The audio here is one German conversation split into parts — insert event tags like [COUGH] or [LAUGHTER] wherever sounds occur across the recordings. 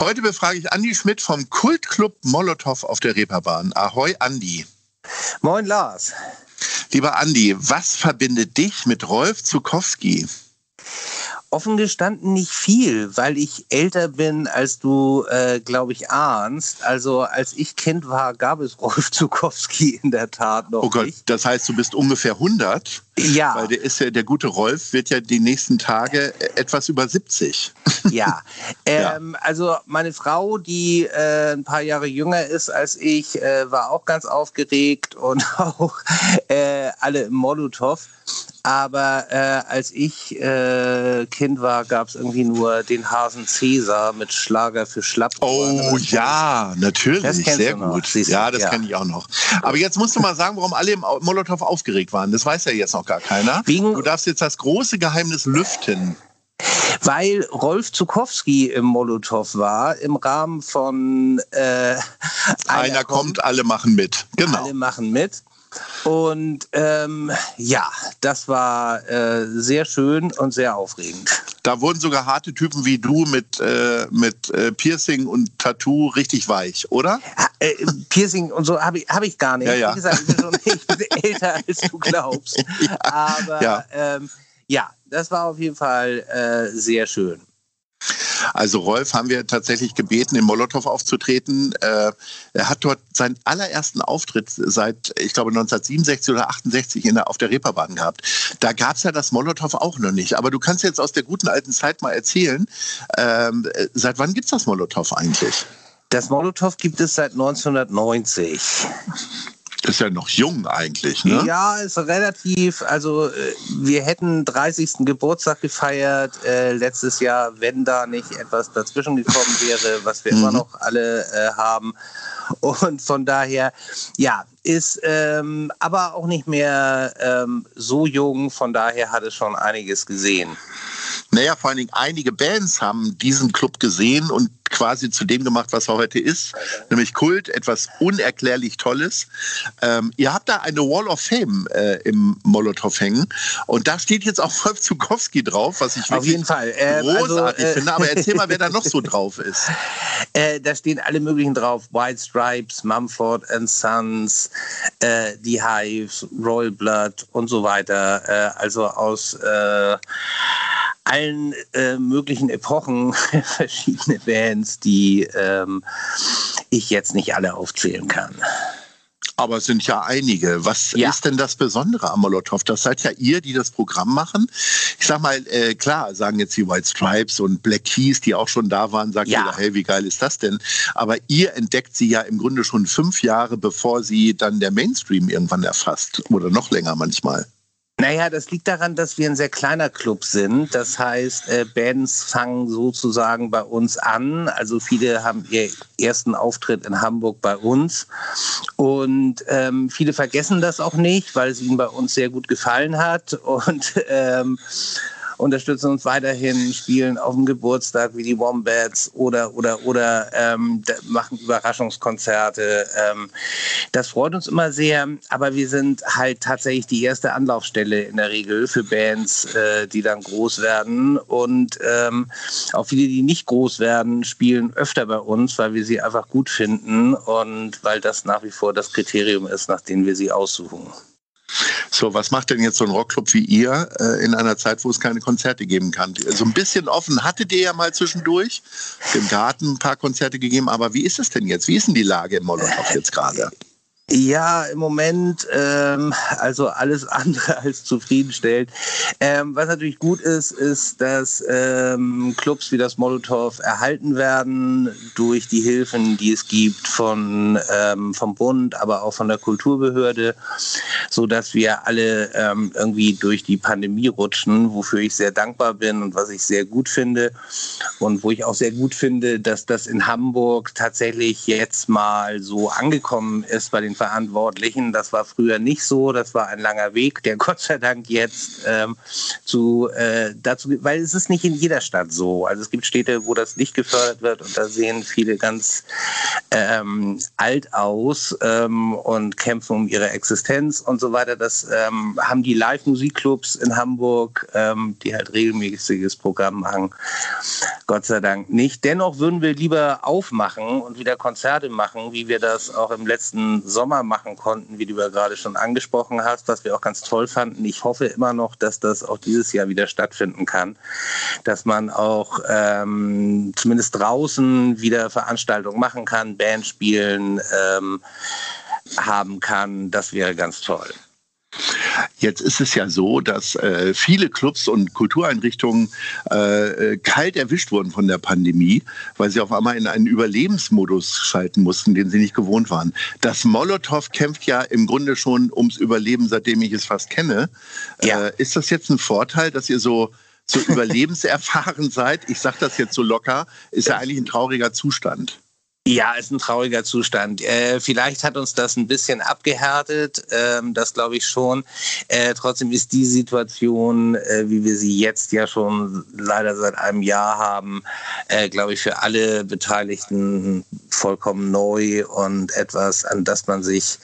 Heute befrage ich Andi Schmidt vom Kultclub Molotow auf der Reeperbahn. Ahoi, Andi. Moin, Lars. Lieber Andi, was verbindet dich mit Rolf Zukowski? Offen gestanden nicht viel, weil ich älter bin, als du, äh, glaube ich, ahnst. Also als ich Kind war, gab es [LAUGHS] Rolf Zukowski in der Tat noch. Oh Gott, nicht. das heißt, du bist ungefähr 100? Ja. Weil der ist ja, der gute Rolf wird ja die nächsten Tage etwas über 70. [LAUGHS] Ja, ähm, also meine Frau, die äh, ein paar Jahre jünger ist als ich, äh, war auch ganz aufgeregt und [LAUGHS] auch äh, alle im Molotow. Aber äh, als ich äh, Kind war, gab es irgendwie nur den Hasen Cäsar mit Schlager für Schlapp. Oh ja, natürlich, Das kennst sehr gut. siehst Ja, das ja. kenne ich auch noch. Aber jetzt musst du mal sagen, warum alle im Molotow aufgeregt waren. Das weiß ja jetzt noch gar keiner. Wegen- du darfst jetzt das große Geheimnis lüften. Weil Rolf Zukowski im Molotow war, im Rahmen von äh, Einer, kommt, alle machen mit. Genau. Alle machen mit. Und ähm, ja, das war äh, sehr schön und sehr aufregend. Da wurden sogar harte Typen wie du mit, äh, mit äh, Piercing und Tattoo richtig weich, oder? Äh, Piercing und so habe ich, hab ich gar nicht. Ja, ja. Wie gesagt, ich bin, schon, [LAUGHS] ich bin älter, als du glaubst. Aber Ja. Ähm, ja, das war auf jeden Fall äh, sehr schön. Also Rolf haben wir tatsächlich gebeten, im Molotow aufzutreten. Äh, er hat dort seinen allerersten Auftritt seit, ich glaube, 1967 oder 68 in der, auf der Reeperbahn gehabt. Da gab es ja das Molotow auch noch nicht. Aber du kannst jetzt aus der guten alten Zeit mal erzählen, ähm, äh, seit wann gibt es das Molotow eigentlich? Das Molotow gibt es seit 1990. Ist ja noch jung eigentlich, ne? Ja, ist relativ. Also, äh, wir hätten 30. Geburtstag gefeiert äh, letztes Jahr, wenn da nicht etwas dazwischen gekommen wäre, was wir immer Mhm. noch alle äh, haben. Und von daher, ja, ist ähm, aber auch nicht mehr ähm, so jung. Von daher hat es schon einiges gesehen. Naja, vor allen Dingen einige Bands haben diesen Club gesehen und quasi zu dem gemacht, was er heute ist, nämlich Kult, etwas unerklärlich Tolles. Ähm, ihr habt da eine Wall of Fame äh, im Molotow hängen und da steht jetzt auch Wolf Zukowski drauf, was ich Auf wirklich jeden Fall. Also, großartig äh, finde. Aber erzähl mal, wer da noch so [LAUGHS] drauf ist. Äh, da stehen alle möglichen drauf. White Stripes, Mumford and Sons, äh, The Hives, Royal Blood und so weiter. Äh, also aus äh, allen äh, möglichen Epochen [LAUGHS] verschiedene Bands, die ähm, ich jetzt nicht alle aufzählen kann. Aber es sind ja einige. Was Ja. ist denn das Besondere am Molotow? Das seid ja ihr, die das Programm machen. Ich sag mal, äh, klar, sagen jetzt die White Stripes und Black Keys, die auch schon da waren, sagt Ja. jeder, hey, wie geil ist das denn? Aber ihr entdeckt sie ja im Grunde schon fünf Jahre, bevor sie dann der Mainstream irgendwann erfasst. Oder noch länger manchmal. Naja, das liegt daran, dass wir ein sehr kleiner Club sind. Das heißt, äh, Bands fangen sozusagen bei uns an. Also viele haben ihren ersten Auftritt in Hamburg bei uns. Und ähm, viele vergessen das auch nicht, weil es ihnen bei uns sehr gut gefallen hat. Und ähm, unterstützen uns weiterhin, spielen auf dem Geburtstag wie die Wombats oder oder oder ähm, machen Überraschungskonzerte. Ähm, das freut uns immer sehr, aber wir sind halt tatsächlich die erste Anlaufstelle in der Regel für Bands, äh, die dann groß werden und ähm, auch viele, die nicht groß werden, spielen öfter bei uns, weil wir sie einfach gut finden und weil das nach wie vor das Kriterium ist, nach dem wir sie aussuchen. So, was macht denn jetzt so ein Rockclub wie ihr äh, in einer Zeit, wo es keine Konzerte geben kann? So ein bisschen offen hattet ihr ja mal zwischendurch, im Garten ein paar Konzerte gegeben, aber wie ist es denn jetzt? Wie ist denn die Lage im Molotow jetzt gerade? Ja, im Moment ähm, also alles [LAUGHS] andere als zufriedenstellend. Ähm, was natürlich gut ist, ist, dass ähm, Clubs wie das Molotow erhalten werden durch die Hilfen, die es gibt von ähm, vom Bund, aber auch von der Kulturbehörde, so dass wir alle ähm, irgendwie durch die Pandemie rutschen, wofür ich sehr dankbar bin und was ich sehr gut finde und wo ich auch sehr gut finde, dass das in Hamburg tatsächlich jetzt mal so angekommen ist bei den Verantwortlichen. Das war früher nicht so. Das war ein langer Weg, der [LAUGHS] Gott sei Dank jetzt ähm, zu äh, dazu, weil es ist nicht in jeder Stadt so. Also es gibt Städte, wo das nicht gefördert wird und da sehen viele ganz ähm, alt aus ähm, und kämpfen um ihre Existenz und so weiter. Das ähm, haben die Live-Musikclubs in Hamburg, ähm, die halt regelmäßiges Programm machen. Gott sei Dank nicht. Dennoch würden wir lieber aufmachen und wieder Konzerte machen, wie wir das auch im letzten Sommer Sommer machen konnten, wie du ja gerade schon angesprochen hast, was wir auch ganz toll fanden. Ich hoffe immer noch, dass das auch dieses Jahr wieder stattfinden kann, dass man auch ähm, zumindest draußen wieder Veranstaltungen machen kann, Band spielen ähm, haben kann. Das wäre ganz toll. Jetzt ist es ja so, dass äh, viele Clubs und Kultureinrichtungen äh, kalt erwischt wurden von der Pandemie, weil sie auf einmal in einen Überlebensmodus schalten mussten, den sie nicht gewohnt waren. Das Molotow kämpft ja im Grunde schon ums Überleben, seitdem ich es fast kenne. Ja. Äh, ist das jetzt ein Vorteil, dass ihr so so [LAUGHS] überlebenserfahren seid? Ich sage das jetzt so locker, ist ja eigentlich ein trauriger Zustand. Ja, ist ein trauriger Zustand. Äh, vielleicht hat uns das ein bisschen abgehärtet, ähm, das glaube ich schon. Äh, trotzdem ist die Situation, äh, wie wir sie jetzt ja schon leider seit einem Jahr haben, äh, glaube ich, für alle Beteiligten vollkommen neu und etwas, an das man sich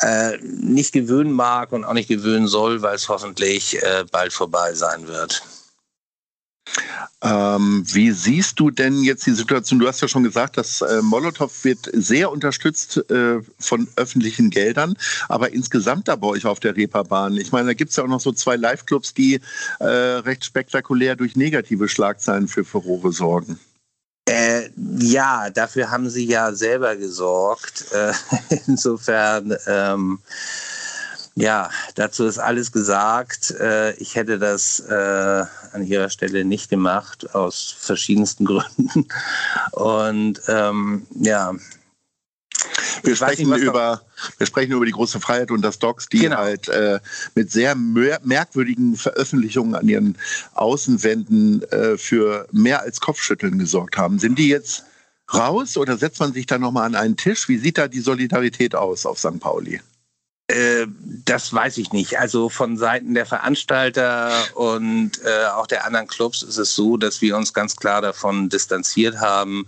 äh, nicht gewöhnen mag und auch nicht gewöhnen soll, weil es hoffentlich äh, bald vorbei sein wird. Ähm, wie siehst du denn jetzt die Situation? Du hast ja schon gesagt, dass äh, Molotow wird sehr unterstützt äh, von öffentlichen Geldern, aber insgesamt da bei euch auf der Reeperbahn. Ich meine, da gibt es ja auch noch so zwei Live-Clubs, die äh, recht spektakulär durch negative Schlagzeilen für Furore sorgen. Äh, ja, dafür haben sie ja selber gesorgt. Äh, [LAUGHS] insofern ähm, ja, dazu ist alles gesagt. Äh, ich hätte das äh, an Ihrer Stelle nicht gemacht, aus verschiedensten [LAUGHS] Gründen. Und ähm, ja. Wir sprechen, nicht, über, wir sprechen über die große Freiheit und das Docs, die genau. halt äh, mit sehr merkwürdigen Veröffentlichungen an ihren Außenwänden äh, für mehr als Kopfschütteln gesorgt haben. Sind die jetzt raus oder setzt man sich da nochmal an einen Tisch? Wie sieht da die Solidarität aus auf St. Pauli? Äh, das weiß ich nicht. Also von Seiten der Veranstalter und äh, auch der anderen Clubs ist es so, dass wir uns ganz klar davon distanziert haben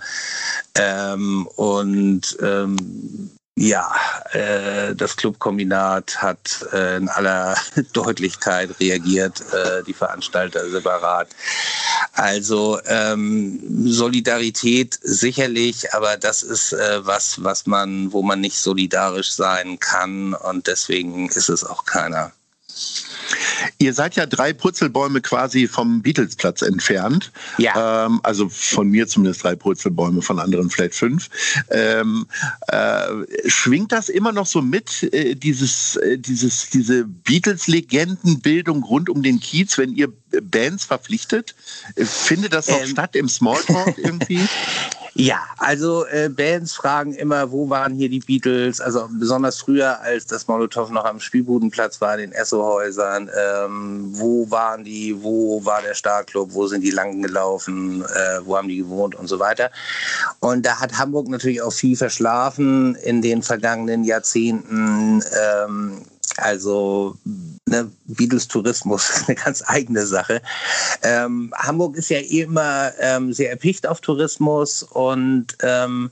ähm, und ähm, ja, äh, das Clubkombinat hat äh, in aller [LAUGHS] Deutlichkeit reagiert, äh, die Veranstalter separat. Also ähm, Solidarität sicherlich, aber das ist äh, was, was man, wo man nicht solidarisch sein kann und deswegen ist es auch keiner. Ihr seid ja drei Purzelbäume quasi vom Beatlesplatz entfernt. Ja. Ähm, also von mir zumindest drei Purzelbäume, von anderen vielleicht fünf. Ähm, äh, schwingt das immer noch so mit, äh, dieses, äh, dieses, diese Beatles-Legendenbildung rund um den Kiez, wenn ihr Bands verpflichtet? Äh, findet das noch ähm. statt im Smalltalk irgendwie? [LAUGHS] Ja, also äh, Bands fragen immer, wo waren hier die Beatles? Also besonders früher, als das Molotow noch am Spielbudenplatz war, in den Esso-Häusern. Ähm, wo waren die? Wo war der Starclub? Wo sind die lang gelaufen? Äh, wo haben die gewohnt und so weiter? Und da hat Hamburg natürlich auch viel verschlafen in den vergangenen Jahrzehnten. Ähm, also ne, Beatles Tourismus, [LAUGHS] eine ganz eigene Sache. Ähm, Hamburg ist ja eh immer ähm, sehr erpicht auf Tourismus und ähm,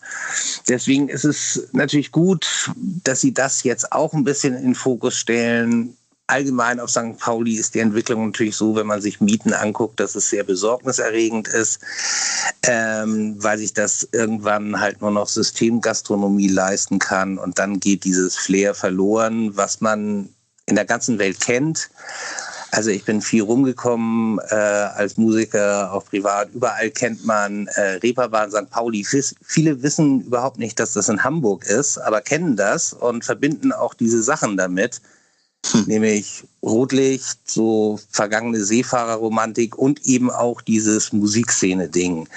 deswegen ist es natürlich gut, dass sie das jetzt auch ein bisschen in den Fokus stellen allgemein auf St. Pauli ist die Entwicklung natürlich so, wenn man sich Mieten anguckt, dass es sehr besorgniserregend ist, ähm, weil sich das irgendwann halt nur noch Systemgastronomie leisten kann und dann geht dieses Flair verloren, was man in der ganzen Welt kennt. Also ich bin viel rumgekommen äh, als Musiker, auch privat. Überall kennt man äh, Reeperbahn, St. Pauli. Viele wissen überhaupt nicht, dass das in Hamburg ist, aber kennen das und verbinden auch diese Sachen damit. Hm. Nämlich Rotlicht, so vergangene Seefahrerromantik und eben auch dieses Musikszene-Ding.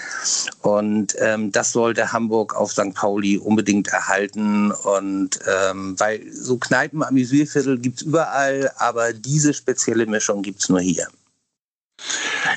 Und ähm, das sollte Hamburg auf St. Pauli unbedingt erhalten. Und ähm, weil so Kneipen, Amüsierviertel gibt es überall, aber diese spezielle Mischung gibt es nur hier.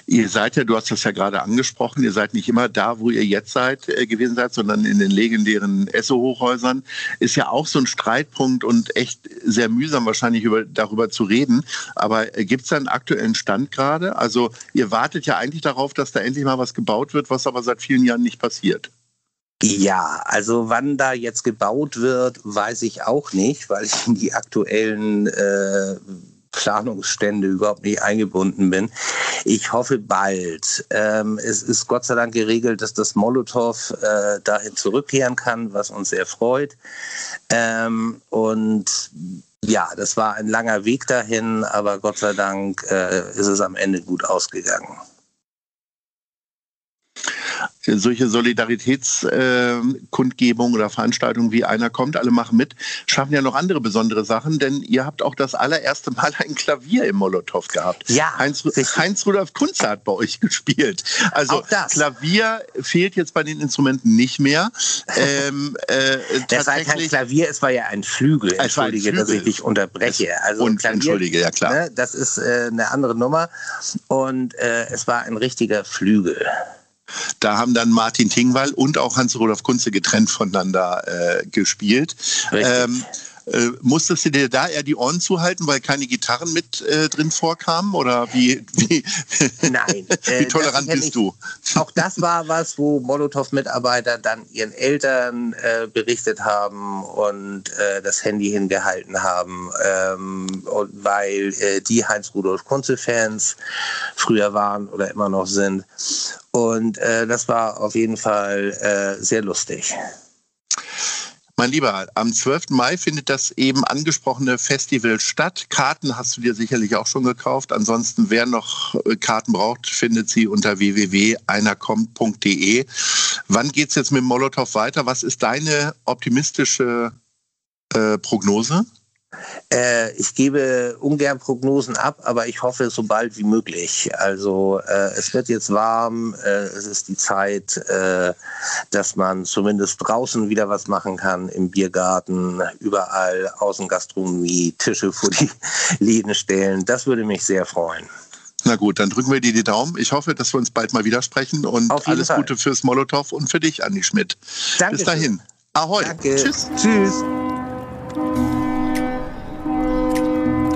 Ihr seid ja, du hast das ja gerade angesprochen, ihr seid nicht immer da, wo ihr jetzt seid, äh, gewesen seid, sondern in den legendären Esso-Hochhäusern. Ist ja auch so ein Streitpunkt und echt sehr mühsam wahrscheinlich über, darüber zu reden. Aber äh, gibt es da einen aktuellen Stand gerade? Also ihr wartet ja eigentlich darauf, dass da endlich mal was gebaut wird, was aber seit vielen Jahren nicht passiert. Ja, also wann da jetzt gebaut wird, weiß ich auch nicht, weil ich [LAUGHS] die aktuellen äh, Planungsstände überhaupt nicht eingebunden bin. Ich hoffe bald. Ähm, es ist Gott sei Dank geregelt, dass das Molotow äh, dahin zurückkehren kann, was uns sehr freut. Ähm, und ja, das war ein langer Weg dahin, aber Gott sei Dank äh, ist es am Ende gut ausgegangen solche Solidaritätskundgebungen äh, oder Veranstaltungen wie einer kommt, alle machen mit, schaffen ja noch andere besondere Sachen, denn ihr habt auch das allererste Mal ein Klavier im Molotow gehabt. Ja. Heinz, Heinz Rudolf Kunze hat bei euch [LAUGHS] gespielt. Also Klavier fehlt jetzt bei den Instrumenten nicht mehr. Ähm, äh, [LAUGHS] das war kein Klavier, es war ja ein Flügel. Entschuldige, dass ich dich unterbreche. Also und Klavier, entschuldige, ja klar. Ne, das ist äh, eine andere Nummer und äh, es war ein richtiger Flügel. Da haben dann Martin Tingwall und auch Hans-Rudolf Kunze getrennt voneinander äh, gespielt. Ähm, äh, musstest du dir da eher die Ohren zuhalten, weil keine Gitarren mit äh, drin vorkamen? Oder wie, wie, [LAUGHS] Nein, [LAUGHS] wie äh, tolerant bist du? Auch das war was, wo Molotow-Mitarbeiter dann ihren Eltern äh, berichtet haben und äh, das Handy hingehalten haben, ähm, weil die Heinz-Rudolf Kunze-Fans früher waren oder immer noch sind. Und das war auf jeden Fall sehr lustig. Mein Lieber, am 12. Mai findet das eben angesprochene Festival statt. Karten hast du dir sicherlich auch schon gekauft. Ansonsten, wer noch äh, Karten braucht, findet sie unter www.einerkommt.de. Wann geht es jetzt mit Molotow weiter? Was ist deine optimistische äh, Prognose? Äh, ich gebe ungern Prognosen ab, aber ich hoffe so bald wie möglich. Also äh, es wird jetzt warm, äh, es ist die Zeit, äh, dass man zumindest draußen wieder was machen kann, im Biergarten, überall Außengastronomie, Tische vor die [LAUGHS] Läden stellen. Das würde mich sehr freuen. Na gut, dann drücken wir dir die Daumen. Ich hoffe, dass wir uns bald mal wieder sprechen und alles Fall. Gute fürs Molotow und für dich, Andi Schmidt. Danke. Bis dahin. Ahoi. Danke. Tschüss. Tschüss.